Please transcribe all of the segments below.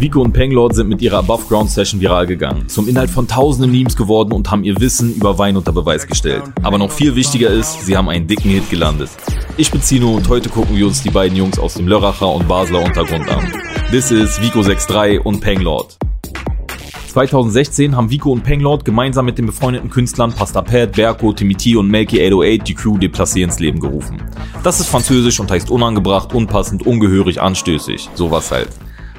Vico und Penglord sind mit ihrer Above Ground Session viral gegangen, zum Inhalt von tausenden Memes geworden und haben ihr Wissen über Wein unter Beweis gestellt. Aber noch viel wichtiger ist, sie haben einen dicken Hit gelandet. Ich bin Zino und heute gucken wir uns die beiden Jungs aus dem Lörracher und Basler Untergrund an. This is Vico 63 und Penglord. 2016 haben Vico und Penglord gemeinsam mit den befreundeten Künstlern Pasta Pat, Berko, Timothy und Melky 808 die Crew Déplacé ins Leben gerufen. Das ist französisch und heißt unangebracht, unpassend, ungehörig, anstößig. Sowas halt.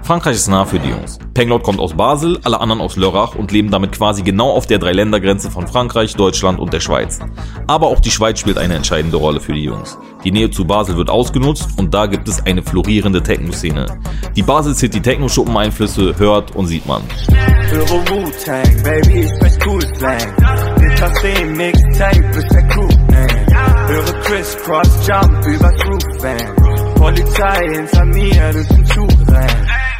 Frankreich ist nah für die Jungs. Penglord kommt aus Basel, alle anderen aus Lörrach und leben damit quasi genau auf der Dreiländergrenze von Frankreich, Deutschland und der Schweiz. Aber auch die Schweiz spielt eine entscheidende Rolle für die Jungs. Die Nähe zu Basel wird ausgenutzt und da gibt es eine florierende Techno-Szene. Die Basel City Techno-Schuppen-Einflüsse hört und sieht man. Polizei hinter mir, durch den Zug, man.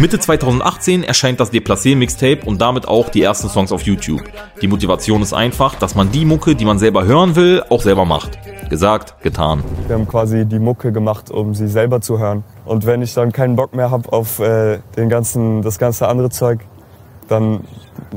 Mitte 2018 erscheint das Déplacé Mixtape und damit auch die ersten Songs auf YouTube. Die Motivation ist einfach, dass man die Mucke, die man selber hören will, auch selber macht. Gesagt, getan. Wir haben quasi die Mucke gemacht, um sie selber zu hören. Und wenn ich dann keinen Bock mehr habe auf äh, den ganzen, das ganze andere Zeug, dann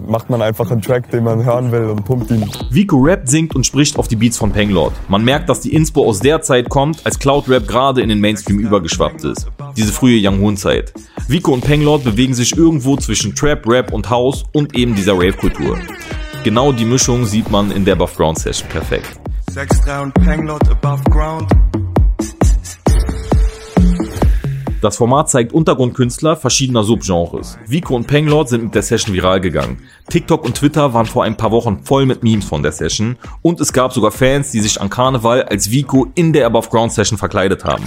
macht man einfach einen Track, den man hören will und pumpt ihn. Vico rappt, singt und spricht auf die Beats von Penglord. Man merkt, dass die Inspo aus der Zeit kommt, als Cloud Rap gerade in den Mainstream übergeschwappt ist. Diese frühe Young Hoon Zeit. Vico und Penglord bewegen sich irgendwo zwischen Trap, Rap und House und eben dieser Rave-Kultur. Genau die Mischung sieht man in der Above Ground Session perfekt. 6-3 und Penglord above ground. Das Format zeigt Untergrundkünstler verschiedener Subgenres. Vico und Penglord sind mit der Session viral gegangen. TikTok und Twitter waren vor ein paar Wochen voll mit Memes von der Session und es gab sogar Fans, die sich an Karneval als Vico in der Above Ground Session verkleidet haben.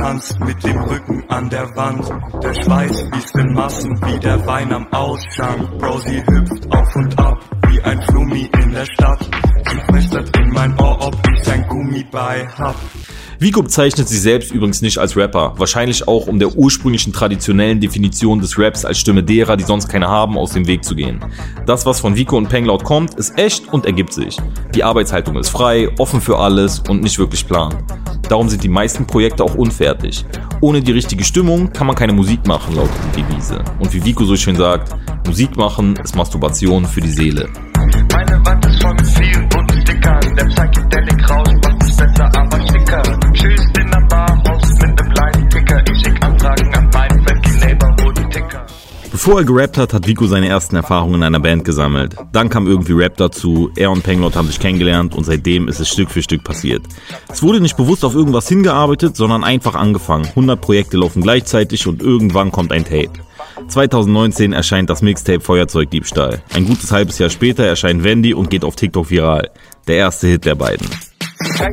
Tanzt mit dem Rücken an der Wand, der Schweiß fließt in Massen wie der Wein am Ausschank. Bro, sie hüpft auf und ab wie ein Flummi in der Stadt. Sie in mein Ohr, ob ich ein Gummi bei hab. Vico bezeichnet sich selbst übrigens nicht als Rapper, wahrscheinlich auch um der ursprünglichen traditionellen Definition des Raps als Stimme derer, die sonst keine haben, aus dem Weg zu gehen. Das, was von Vico und Penglaut kommt, ist echt und ergibt sich. Die Arbeitshaltung ist frei, offen für alles und nicht wirklich plan. Darum sind die meisten Projekte auch unfertig. Ohne die richtige Stimmung kann man keine Musik machen, lautet die Devise. Und wie Vico so schön sagt, Musik machen ist Masturbation für die Seele. Meine Wand ist voll mit viel und Stickern, der Psychedelic raus macht es besser, aber schicker. Bevor er gerappt hat, hat Vico seine ersten Erfahrungen in einer Band gesammelt. Dann kam irgendwie Rap dazu, er und Penglot haben sich kennengelernt und seitdem ist es Stück für Stück passiert. Es wurde nicht bewusst auf irgendwas hingearbeitet, sondern einfach angefangen. 100 Projekte laufen gleichzeitig und irgendwann kommt ein Tape. 2019 erscheint das Mixtape Feuerzeugdiebstahl. Ein gutes halbes Jahr später erscheint Wendy und geht auf TikTok viral. Der erste Hit der beiden. So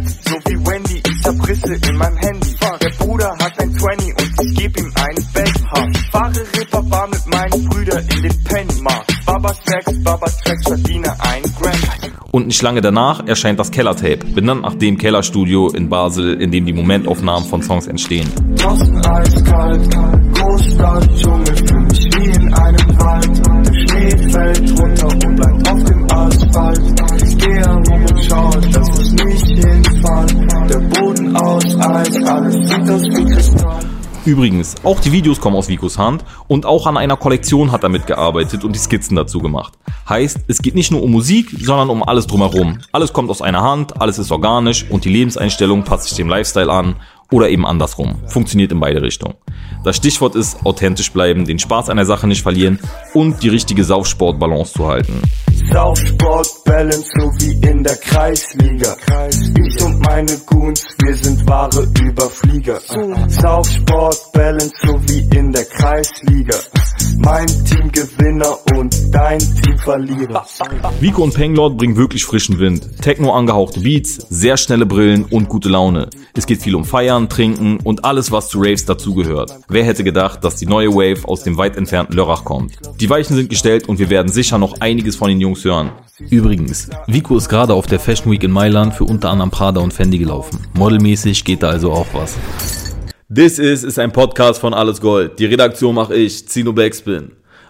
wie Wendy, ich hab Risse in meinem Handy. Der Bruder hat ein 20 und ich geb ihm einen Backhaft. Fahre Reeperbahn mit meinen Brüdern in den Pennymarkt. Baba Sex, Baba Sex, verdiene ein Grand. Und nicht lange danach erscheint das Keller-Tape, benannt nach dem Kellerstudio in Basel, in dem die Momentaufnahmen von Songs entstehen. Draußen eiskalt, Großstadt, Dschungel, für mich wie in einem Wald. Der Schnee fällt runter und bleibt auf dem Asphalt. Ich gehe herum und schaue, dass ich nicht hinfall. Übrigens, auch die Videos kommen aus Vicos Hand und auch an einer Kollektion hat er mitgearbeitet und die Skizzen dazu gemacht. Heißt, es geht nicht nur um Musik, sondern um alles drumherum. Alles kommt aus einer Hand, alles ist organisch und die Lebenseinstellung passt sich dem Lifestyle an oder eben andersrum. Funktioniert in beide Richtungen. Das Stichwort ist authentisch bleiben, den Spaß an der Sache nicht verlieren und die richtige Saufsportbalance zu halten. Saufsport Balance so wie in der Kreisliga. Goons, wir sind wahre Überflieger. Saufsport Balance so wie in der Kreisliga. Mein Team Gewinner Vico und Penglord bringen wirklich frischen Wind. Techno angehauchte Beats, sehr schnelle Brillen und gute Laune. Es geht viel um Feiern, Trinken und alles, was zu Raves dazugehört. Wer hätte gedacht, dass die neue Wave aus dem weit entfernten Lörrach kommt? Die Weichen sind gestellt und wir werden sicher noch einiges von den Jungs hören. Übrigens, Vico ist gerade auf der Fashion Week in Mailand für unter anderem Prada und Fendi gelaufen. Modelmäßig geht da also auch was. This is ist ein Podcast von Alles Gold. Die Redaktion mache ich, Zino Backspin.